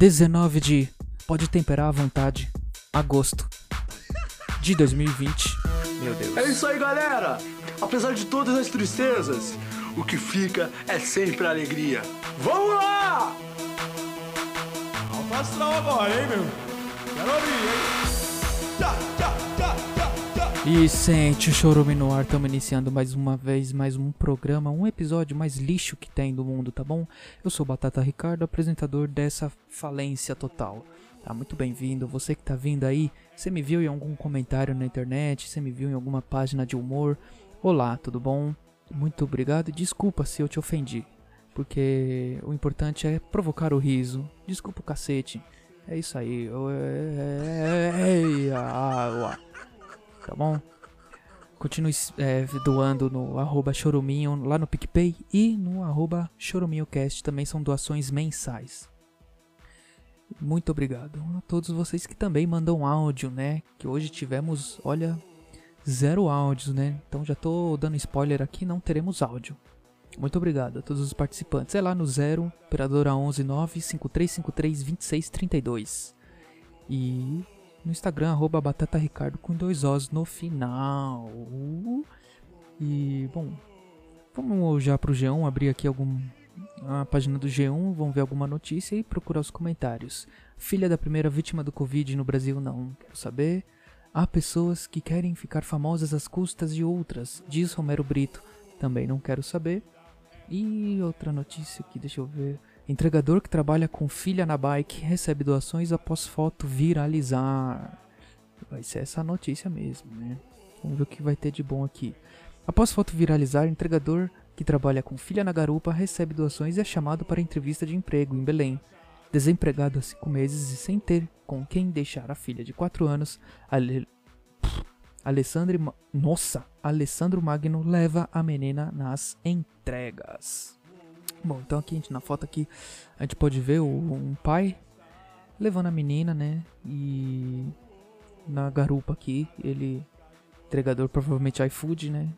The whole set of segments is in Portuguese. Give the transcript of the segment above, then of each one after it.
19 de. Pode temperar à vontade. Agosto de 2020. Meu Deus. É isso aí, galera! Apesar de todas as tristezas, o que fica é sempre a alegria. Vamos lá! Alto agora, hein, meu? Quero ouvir, hein? Tchá, tchá. E sente o chorume no ar, estamos iniciando mais uma vez mais um programa, um episódio mais lixo que tem do mundo, tá bom? Eu sou Batata Ricardo, apresentador dessa falência total. Tá muito bem-vindo, você que tá vindo aí, você me viu em algum comentário na internet, você me viu em alguma página de humor. Olá, tudo bom? Muito obrigado e desculpa se eu te ofendi, porque o importante é provocar o riso. Desculpa o cacete. É isso aí. Tá bom? Continue é, doando no arroba choruminho lá no PicPay e no arroba choruminhocast. Também são doações mensais. Muito obrigado a todos vocês que também mandam áudio, né? Que hoje tivemos, olha, zero áudios, né? Então já tô dando spoiler aqui, não teremos áudio. Muito obrigado a todos os participantes. É lá no 0, operadora 11 9 5353 2632. E no Instagram, arroba Batata Ricardo com dois Os no final. E, bom, vamos já pro G1 abrir aqui algum, a página do G1, vamos ver alguma notícia e procurar os comentários. Filha da primeira vítima do Covid no Brasil, não quero saber. Há pessoas que querem ficar famosas às custas de outras, diz Romero Brito, também não quero saber. E outra notícia aqui, deixa eu ver. Entregador que trabalha com filha na bike recebe doações após foto viralizar. Vai ser essa notícia mesmo, né? Vamos ver o que vai ter de bom aqui. Após foto viralizar, entregador que trabalha com filha na garupa recebe doações e é chamado para entrevista de emprego em Belém. Desempregado há cinco meses e sem ter com quem deixar a filha de 4 anos. Alessandro. Nossa, Alessandro Magno leva a menina nas entregas. Bom, então aqui gente, na foto aqui a gente pode ver o, um pai levando a menina, né? E na garupa aqui, ele entregador provavelmente iFood, né?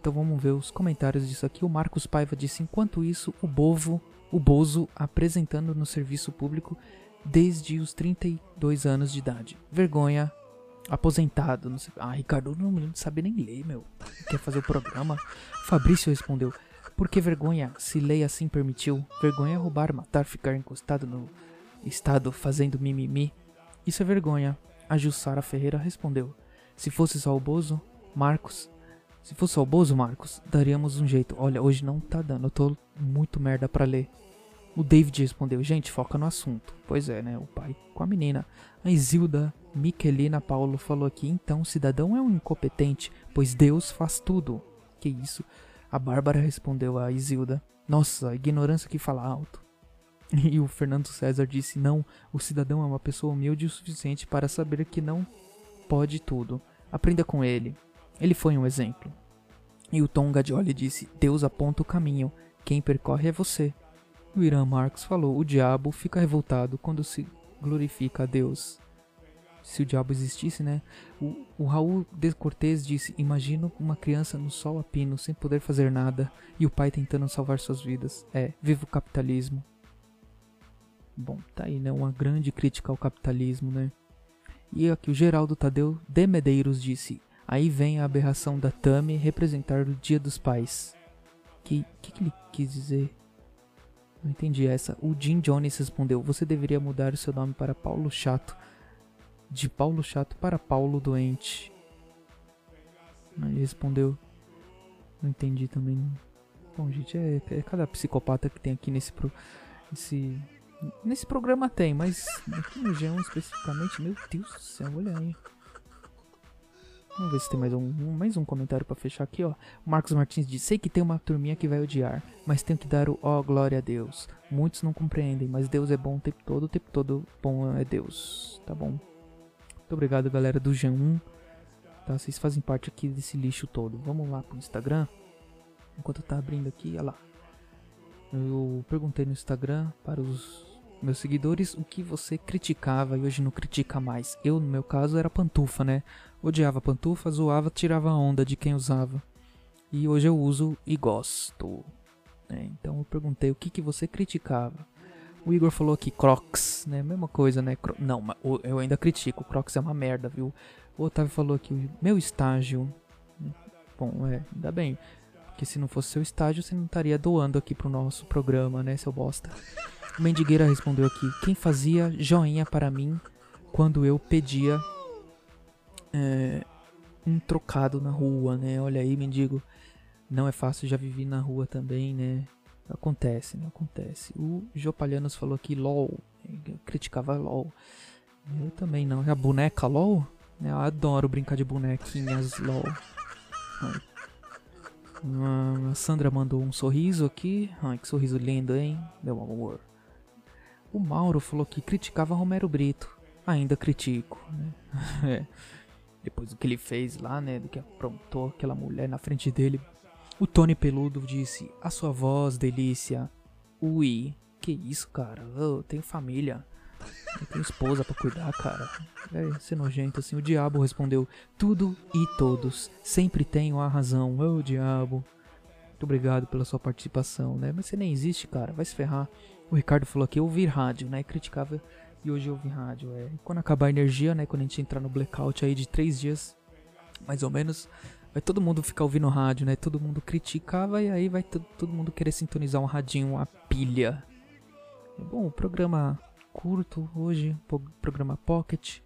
Então vamos ver os comentários disso aqui. O Marcos Paiva disse: enquanto isso, o Bovo, o Bozo apresentando no serviço público desde os 32 anos de idade. Vergonha, aposentado. Não sei. Ah, Ricardo não, não sabe nem ler, meu. Quer fazer o programa? Fabrício respondeu: Por que vergonha? Se lei assim permitiu. Vergonha é roubar, matar, ficar encostado no estado fazendo mimimi. Isso é vergonha. A Jussara Ferreira respondeu: Se fosse só o Bozo, Marcos, se fosse só o Bozo, Marcos, daríamos um jeito. Olha, hoje não tá dando, eu tô muito merda pra ler. O David respondeu, gente, foca no assunto. Pois é, né, o pai com a menina. A Isilda Michelina Paulo falou aqui, então o cidadão é um incompetente, pois Deus faz tudo. Que isso? A Bárbara respondeu a Isilda, nossa, a ignorância que fala alto. E o Fernando César disse, não, o cidadão é uma pessoa humilde o suficiente para saber que não pode tudo. Aprenda com ele. Ele foi um exemplo. E o Tom Gadioli disse: Deus aponta o caminho, quem percorre é você. O Irã Marx falou: O diabo fica revoltado quando se glorifica a Deus. Se o diabo existisse, né? O, o Raul Descortez disse: Imagino uma criança no sol a pino, sem poder fazer nada, e o pai tentando salvar suas vidas. É, viva o capitalismo. Bom, tá aí, né? Uma grande crítica ao capitalismo, né? E aqui o Geraldo Tadeu de Medeiros disse: Aí vem a aberração da Tami representar o Dia dos Pais. Que que, que ele quis dizer? Não entendi essa. O Jim Jones respondeu: Você deveria mudar o seu nome para Paulo Chato. De Paulo Chato para Paulo Doente. Ele respondeu: Não entendi também. Bom, gente, é, é cada psicopata que tem aqui nesse, pro, nesse, nesse programa tem, mas aqui no G1 especificamente, meu Deus do céu, olha aí. Vamos ver se tem mais um, mais um comentário para fechar aqui, ó. Marcos Martins diz: Sei que tem uma turminha que vai odiar, mas tenho que dar o ó, glória a Deus. Muitos não compreendem, mas Deus é bom o tempo todo, o tempo todo bom é Deus. Tá bom? Muito obrigado, galera do G1. Tá? Vocês fazem parte aqui desse lixo todo. Vamos lá pro Instagram. Enquanto tá abrindo aqui, olha lá. Eu perguntei no Instagram para os meus seguidores o que você criticava e hoje não critica mais. Eu, no meu caso, era pantufa, né? Odiava pantufa, zoava, tirava onda de quem usava. E hoje eu uso e gosto. Né? Então eu perguntei o que, que você criticava. O Igor falou aqui Crocs, né? Mesma coisa, né? Cro não, eu ainda critico. Crocs é uma merda, viu? O Otávio falou aqui, meu estágio. Bom, é, ainda bem. Porque se não fosse seu estágio, você não estaria doando aqui pro nosso programa, né, seu bosta? O Mendigueira respondeu aqui: Quem fazia joinha para mim quando eu pedia é, um trocado na rua, né? Olha aí, mendigo. Não é fácil, já vivi na rua também, né? Acontece, né? Acontece. O Jopalhanos falou aqui LOL. Criticava LOL. Eu também não. A boneca LOL? Eu adoro brincar de bonequinhas LOL. Ah, a Sandra mandou um sorriso aqui. Ai, que sorriso lindo, hein? Meu amor. O Mauro falou que criticava Romero Brito. Ainda critico, né? É. Depois do que ele fez lá, né? Do que aprontou aquela mulher na frente dele. O Tony Peludo disse: A sua voz, delícia. Ui, que isso, cara? Eu tenho família. Eu tenho esposa pra cuidar, cara. É ser nojento assim. O diabo respondeu: Tudo e todos. Sempre tenho a razão. Ô, diabo. Muito obrigado pela sua participação, né? Mas você nem existe, cara. Vai se ferrar. O Ricardo falou aqui: ouvir rádio, né? Criticava. E hoje eu ouvi rádio. É. Quando acabar a energia, né? Quando a gente entrar no blackout aí de três dias, mais ou menos. Vai todo mundo ficar ouvindo rádio, né? Todo mundo criticava e aí vai to- todo mundo querer sintonizar um radinho, uma pilha. Bom, programa curto hoje, programa pocket.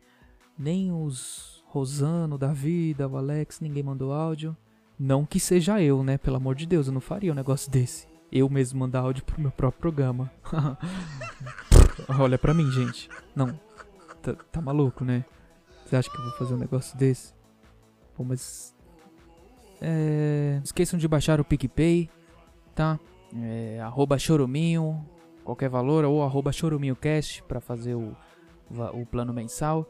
Nem os Rosano da vida, o Alex, ninguém mandou áudio. Não que seja eu, né? Pelo amor de Deus, eu não faria um negócio desse. Eu mesmo mandar áudio pro meu próprio programa. Olha pra mim, gente. Não. Tá, tá maluco, né? Você acha que eu vou fazer um negócio desse? Pô, mas. É. Esqueçam de baixar o PicPay, tá? É, arroba choruminho, qualquer valor, ou arroba choruminhocast pra fazer o, o plano mensal.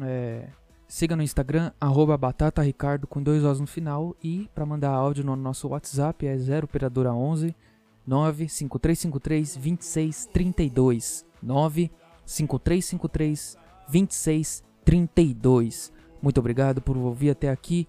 É, siga no Instagram, arroba batataricardo com dois Os no final. E pra mandar áudio no nosso WhatsApp é 0 operadora 11 95353 2632 95353 2632 Muito obrigado por ouvir até aqui.